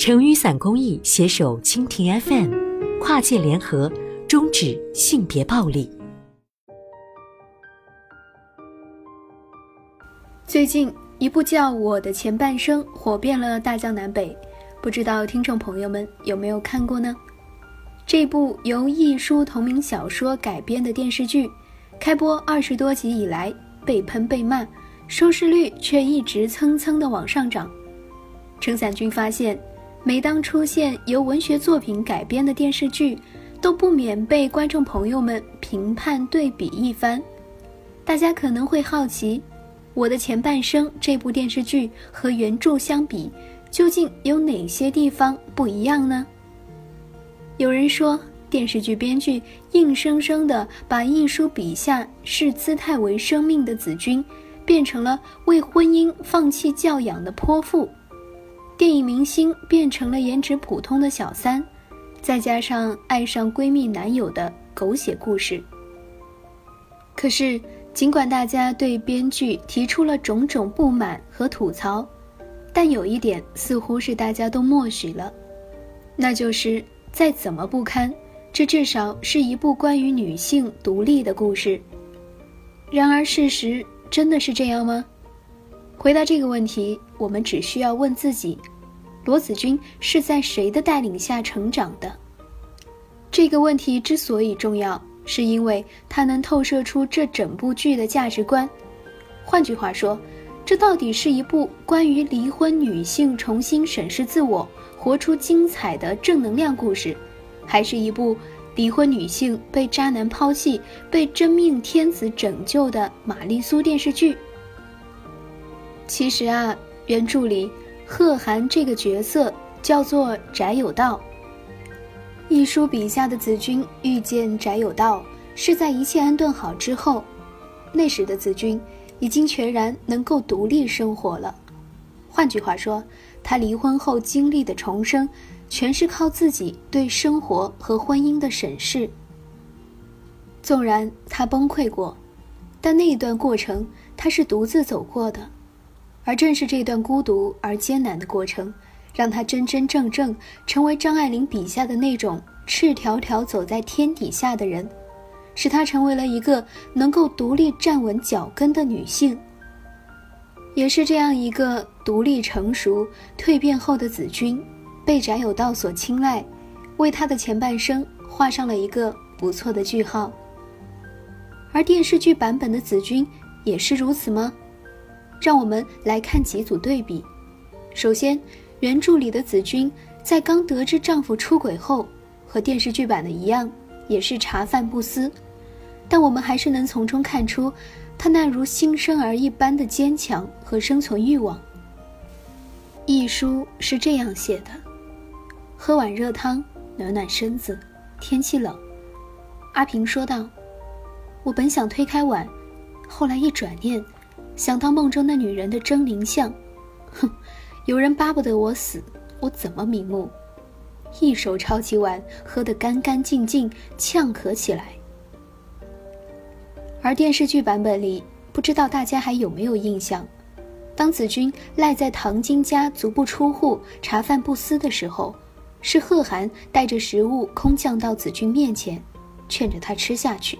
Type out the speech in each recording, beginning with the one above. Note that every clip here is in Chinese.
成雨伞公益携手蜻蜓 FM，跨界联合，终止性别暴力。最近，一部叫《我的前半生》火遍了大江南北，不知道听众朋友们有没有看过呢？这部由一书同名小说改编的电视剧，开播二十多集以来被喷被骂，收视率却一直蹭蹭的往上涨。陈伞君发现。每当出现由文学作品改编的电视剧，都不免被观众朋友们评判对比一番。大家可能会好奇，《我的前半生》这部电视剧和原著相比，究竟有哪些地方不一样呢？有人说，电视剧编剧硬生生地把一书笔下视姿态为生命的子君，变成了为婚姻放弃教养的泼妇。电影明星变成了颜值普通的小三，再加上爱上闺蜜男友的狗血故事。可是，尽管大家对编剧提出了种种不满和吐槽，但有一点似乎是大家都默许了，那就是再怎么不堪，这至少是一部关于女性独立的故事。然而，事实真的是这样吗？回答这个问题，我们只需要问自己：罗子君是在谁的带领下成长的？这个问题之所以重要，是因为它能透射出这整部剧的价值观。换句话说，这到底是一部关于离婚女性重新审视自我、活出精彩的正能量故事，还是一部离婚女性被渣男抛弃、被真命天子拯救的玛丽苏电视剧？其实啊，原著里贺涵这个角色叫做翟有道。一书笔下的子君遇见翟有道，是在一切安顿好之后。那时的子君已经全然能够独立生活了。换句话说，他离婚后经历的重生，全是靠自己对生活和婚姻的审视。纵然他崩溃过，但那一段过程他是独自走过的。而正是这段孤独而艰难的过程，让他真真正正成为张爱玲笔下的那种赤条条走在天底下的人，使她成为了一个能够独立站稳脚跟的女性。也是这样一个独立成熟、蜕变后的子君，被翟有道所青睐，为他的前半生画上了一个不错的句号。而电视剧版本的子君也是如此吗？让我们来看几组对比。首先，原著里的子君在刚得知丈夫出轨后，和电视剧版的一样，也是茶饭不思，但我们还是能从中看出她那如新生儿一般的坚强和生存欲望。一书是这样写的：喝碗热汤，暖暖身子。天气冷，阿平说道：“我本想推开碗，后来一转念。”想到梦中那女人的狰狞相，哼，有人巴不得我死，我怎么瞑目？一手抄起碗，喝得干干净净，呛咳起来。而电视剧版本里，不知道大家还有没有印象？当子君赖在唐晶家足不出户、茶饭不思的时候，是贺涵带着食物空降到子君面前，劝着他吃下去。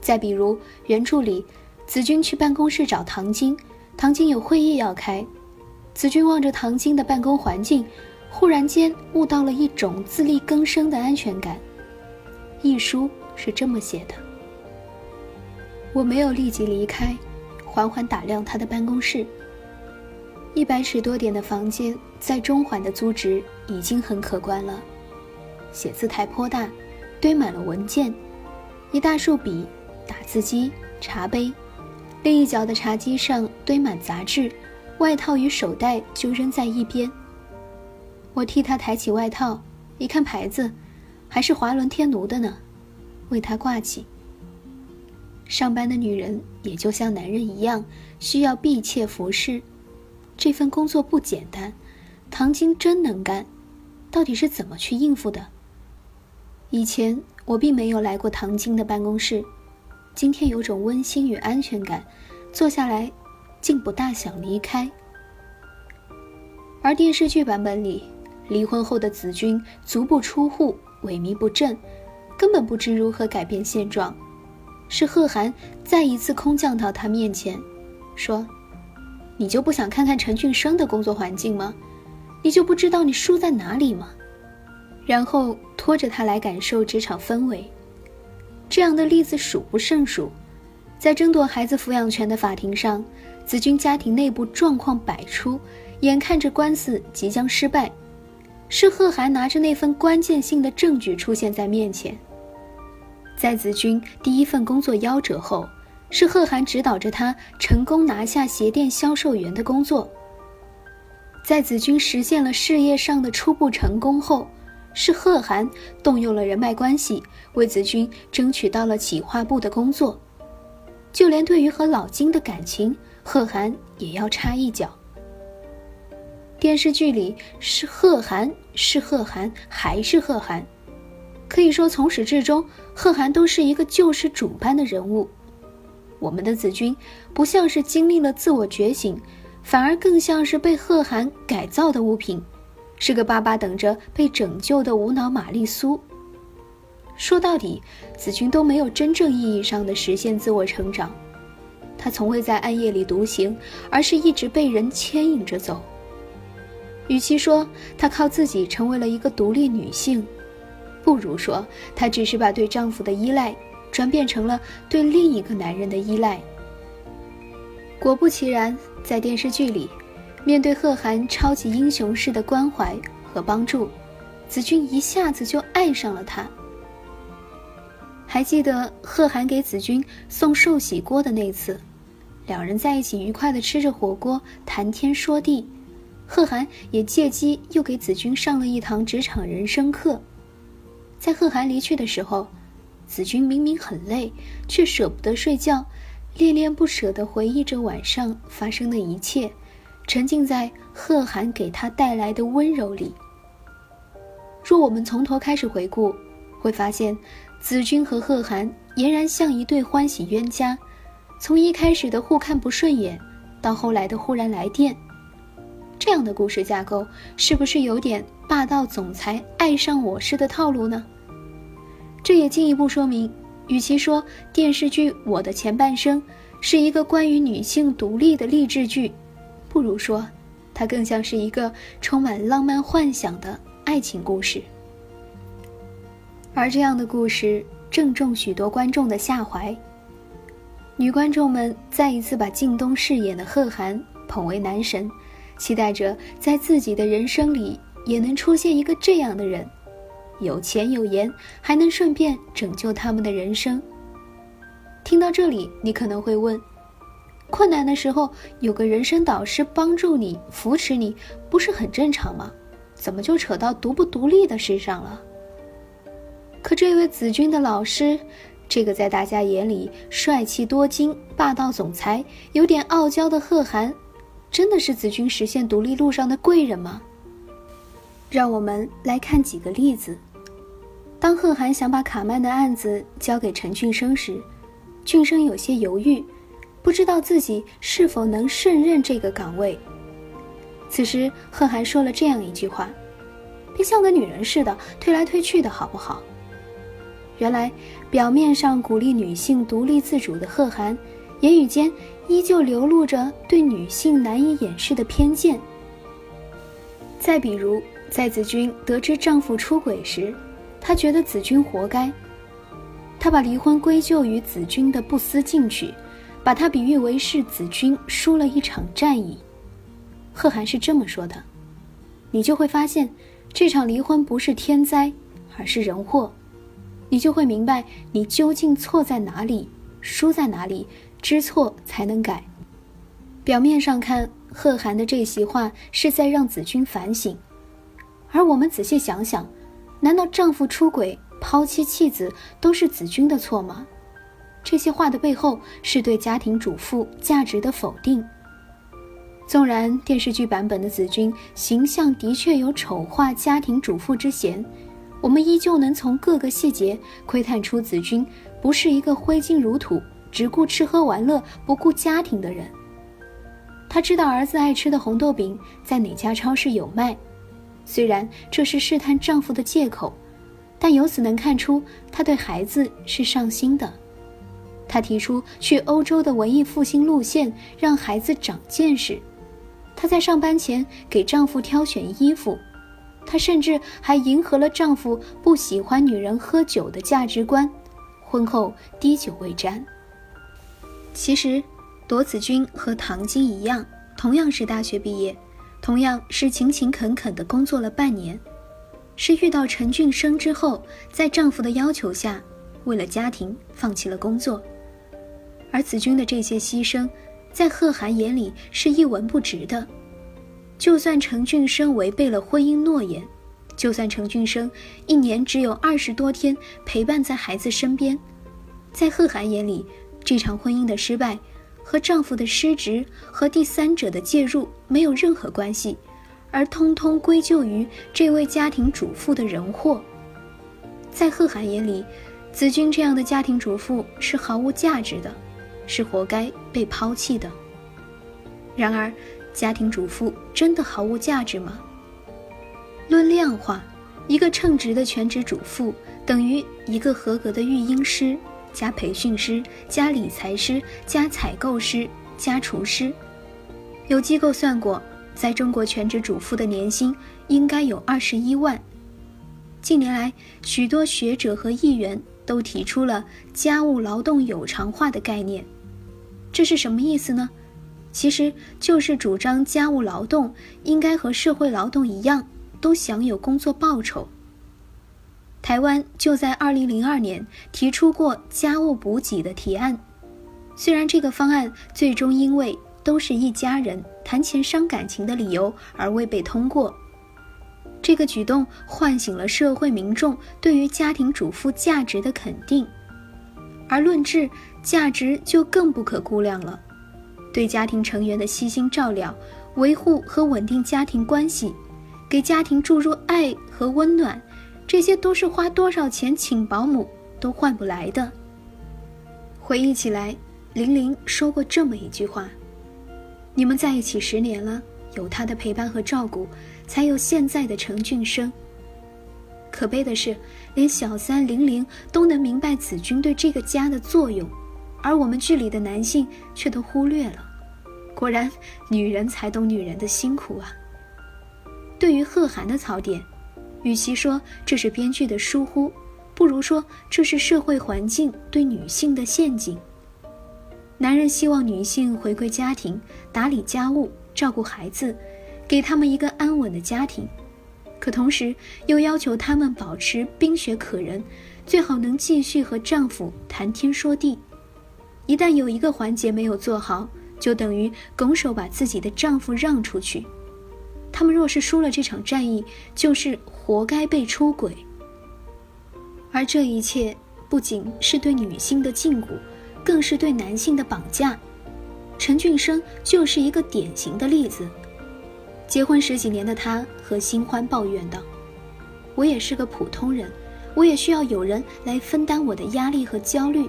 再比如原著里。子君去办公室找唐晶，唐晶有会议要开。子君望着唐晶的办公环境，忽然间悟到了一种自力更生的安全感。一书是这么写的：我没有立即离开，缓缓打量他的办公室。一百尺多点的房间，在中环的租值已经很可观了。写字台颇大，堆满了文件，一大束笔、打字机、茶杯。另一角的茶几上堆满杂志，外套与手袋就扔在一边。我替他抬起外套，一看牌子，还是华伦天奴的呢，为他挂起。上班的女人也就像男人一样，需要婢妾服侍，这份工作不简单。唐晶真能干，到底是怎么去应付的？以前我并没有来过唐晶的办公室。今天有种温馨与安全感，坐下来，竟不大想离开。而电视剧版本里，离婚后的子君足不出户，萎靡不振，根本不知如何改变现状。是贺涵再一次空降到他面前，说：“你就不想看看陈俊生的工作环境吗？你就不知道你输在哪里吗？”然后拖着他来感受职场氛围。这样的例子数不胜数。在争夺孩子抚养权的法庭上，子君家庭内部状况百出，眼看着官司即将失败，是贺涵拿着那份关键性的证据出现在面前。在子君第一份工作夭折后，是贺涵指导着他成功拿下鞋店销售员的工作。在子君实现了事业上的初步成功后，是贺涵动用了人脉关系，为子君争取到了企划部的工作。就连对于和老金的感情，贺涵也要插一脚。电视剧里是贺涵，是贺涵，还是贺涵，可以说从始至终，贺涵都是一个救世主般的人物。我们的子君不像是经历了自我觉醒，反而更像是被贺涵改造的物品，是个巴巴等着被拯救的无脑玛丽苏。说到底，子君都没有真正意义上的实现自我成长，他从未在暗夜里独行，而是一直被人牵引着走。与其说她靠自己成为了一个独立女性，不如说她只是把对丈夫的依赖转变成了对另一个男人的依赖。果不其然，在电视剧里，面对贺涵超级英雄式的关怀和帮助，子君一下子就爱上了他。还记得贺涵给子君送寿喜锅的那次，两人在一起愉快的吃着火锅，谈天说地。贺涵也借机又给子君上了一堂职场人生课。在贺涵离去的时候，子君明明很累，却舍不得睡觉，恋恋不舍地回忆着晚上发生的一切，沉浸在贺涵给他带来的温柔里。若我们从头开始回顾，会发现。子君和贺涵俨然像一对欢喜冤家，从一开始的互看不顺眼，到后来的忽然来电，这样的故事架构是不是有点霸道总裁爱上我式的套路呢？这也进一步说明，与其说电视剧《我的前半生》是一个关于女性独立的励志剧，不如说，它更像是一个充满浪漫幻想的爱情故事。而这样的故事正中许多观众的下怀。女观众们再一次把靳东饰演的贺涵捧为男神，期待着在自己的人生里也能出现一个这样的人，有钱有颜，还能顺便拯救他们的人生。听到这里，你可能会问：困难的时候有个人生导师帮助你、扶持你，不是很正常吗？怎么就扯到独不独立的事上了？可这位子君的老师，这个在大家眼里帅气多金、霸道总裁、有点傲娇的贺涵，真的是子君实现独立路上的贵人吗？让我们来看几个例子。当贺涵想把卡曼的案子交给陈俊生时，俊生有些犹豫，不知道自己是否能胜任这个岗位。此时，贺涵说了这样一句话：“别像个女人似的推来推去的，好不好？”原来，表面上鼓励女性独立自主的贺涵，言语间依旧流露着对女性难以掩饰的偏见。再比如，在子君得知丈夫出轨时，她觉得子君活该，她把离婚归咎于子君的不思进取，把它比喻为是子君输了一场战役。贺涵是这么说的：“你就会发现，这场离婚不是天灾，而是人祸。”你就会明白你究竟错在哪里，输在哪里，知错才能改。表面上看，贺涵的这席话是在让子君反省，而我们仔细想想，难道丈夫出轨、抛妻弃子都是子君的错吗？这些话的背后是对家庭主妇价值的否定。纵然电视剧版本的子君形象的确有丑化家庭主妇之嫌。我们依旧能从各个细节窥探出子君不是一个挥金如土、只顾吃喝玩乐、不顾家庭的人。他知道儿子爱吃的红豆饼在哪家超市有卖，虽然这是试探丈夫的借口，但由此能看出她对孩子是上心的。她提出去欧洲的文艺复兴路线，让孩子长见识。她在上班前给丈夫挑选衣服，她甚至还迎合了丈夫不喜欢女人喝酒的价值观，婚后滴酒未沾。其实，朵子君和唐晶一样，同样是大学毕业，同样是勤勤恳恳地工作了半年，是遇到陈俊生之后，在丈夫的要求下，为了家庭放弃了工作。而子君的这些牺牲，在贺涵眼里是一文不值的。就算陈俊生违背了婚姻诺言，就算陈俊生一年只有二十多天陪伴在孩子身边，在贺涵眼里，这场婚姻的失败和丈夫的失职和第三者的介入没有任何关系，而通通归咎于这位家庭主妇的人祸。在贺涵眼里，子君这样的家庭主妇是毫无价值的。是活该被抛弃的。然而，家庭主妇真的毫无价值吗？论量化，一个称职的全职主妇等于一个合格的育婴师、加培训师、加理财师、加采购师、加厨师。有机构算过，在中国全职主妇的年薪应该有二十一万。近年来，许多学者和议员都提出了家务劳动有偿化的概念。这是什么意思呢？其实就是主张家务劳动应该和社会劳动一样，都享有工作报酬。台湾就在2002年提出过家务补给的提案，虽然这个方案最终因为都是一家人谈钱伤感情的理由而未被通过，这个举动唤醒了社会民众对于家庭主妇价值的肯定，而论治。价值就更不可估量了。对家庭成员的悉心照料、维护和稳定家庭关系，给家庭注入爱和温暖，这些都是花多少钱请保姆都换不来的。回忆起来，玲玲说过这么一句话：“你们在一起十年了，有他的陪伴和照顾，才有现在的陈俊生。”可悲的是，连小三玲玲都能明白子君对这个家的作用。而我们剧里的男性却都忽略了，果然，女人才懂女人的辛苦啊。对于贺涵的槽点，与其说这是编剧的疏忽，不如说这是社会环境对女性的陷阱。男人希望女性回归家庭，打理家务，照顾孩子，给他们一个安稳的家庭，可同时又要求他们保持冰雪可人，最好能继续和丈夫谈天说地。一旦有一个环节没有做好，就等于拱手把自己的丈夫让出去。他们若是输了这场战役，就是活该被出轨。而这一切不仅是对女性的禁锢，更是对男性的绑架。陈俊生就是一个典型的例子。结婚十几年的他和新欢抱怨道：“我也是个普通人，我也需要有人来分担我的压力和焦虑。”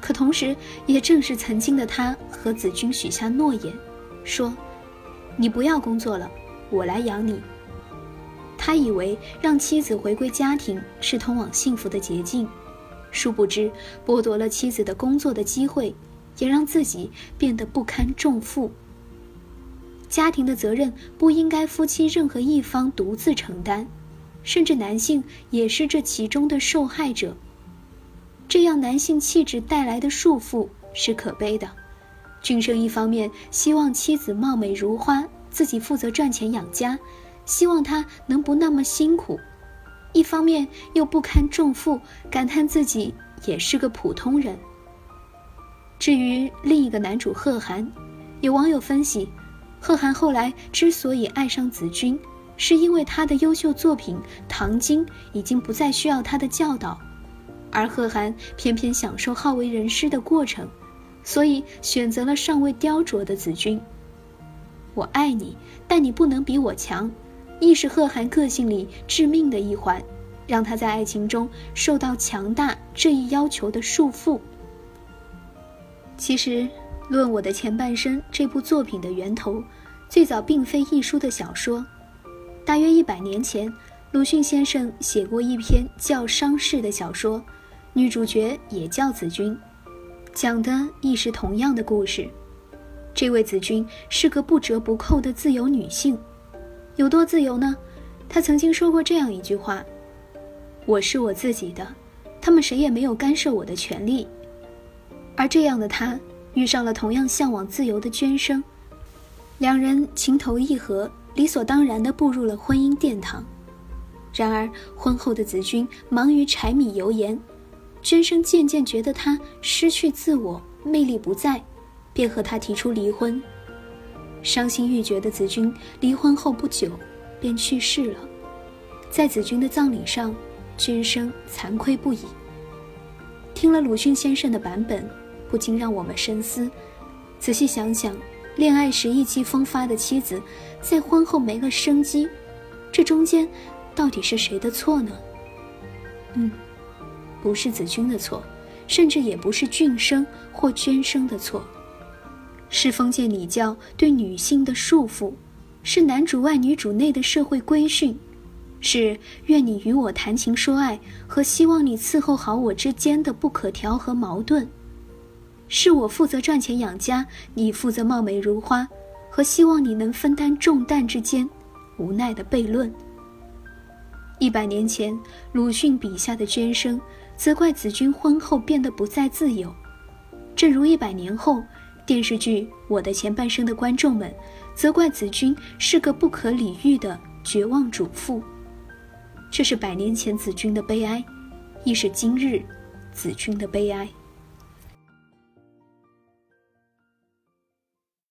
可同时，也正是曾经的他和子君许下诺言，说：“你不要工作了，我来养你。”他以为让妻子回归家庭是通往幸福的捷径，殊不知剥夺了妻子的工作的机会，也让自己变得不堪重负。家庭的责任不应该夫妻任何一方独自承担，甚至男性也是这其中的受害者。这样男性气质带来的束缚是可悲的。俊生一方面希望妻子貌美如花，自己负责赚钱养家，希望她能不那么辛苦；一方面又不堪重负，感叹自己也是个普通人。至于另一个男主贺涵，有网友分析，贺涵后来之所以爱上子君，是因为他的优秀作品《唐晶》已经不再需要他的教导。而贺涵偏偏享受好为人师的过程，所以选择了尚未雕琢的子君。我爱你，但你不能比我强，亦是贺涵个性里致命的一环，让他在爱情中受到强大这一要求的束缚。其实，《论我的前半生》这部作品的源头，最早并非一书的小说，大约一百年前，鲁迅先生写过一篇叫《伤逝》的小说，女主角也叫子君，讲的亦是同样的故事。这位子君是个不折不扣的自由女性，有多自由呢？她曾经说过这样一句话：“我是我自己的，他们谁也没有干涉我的权利。”而这样的她遇上了同样向往自由的娟生，两人情投意合。理所当然地步入了婚姻殿堂，然而婚后的子君忙于柴米油盐，娟生渐渐觉得他失去自我，魅力不在，便和他提出离婚。伤心欲绝的子君离婚后不久，便去世了。在子君的葬礼上，娟生惭愧不已。听了鲁迅先生的版本，不禁让我们深思。仔细想想。恋爱时意气风发的妻子，在婚后没了生机，这中间到底是谁的错呢？嗯，不是子君的错，甚至也不是俊生或娟生的错，是封建礼教对女性的束缚，是男主外女主内的社会规训，是愿你与我谈情说爱和希望你伺候好我之间的不可调和矛盾。是我负责赚钱养家，你负责貌美如花，和希望你能分担重担之间，无奈的悖论。一百年前，鲁迅笔下的娟生责怪子君婚后变得不再自由，正如一百年后电视剧《我的前半生》的观众们责怪子君是个不可理喻的绝望主妇。这是百年前子君的悲哀，亦是今日子君的悲哀。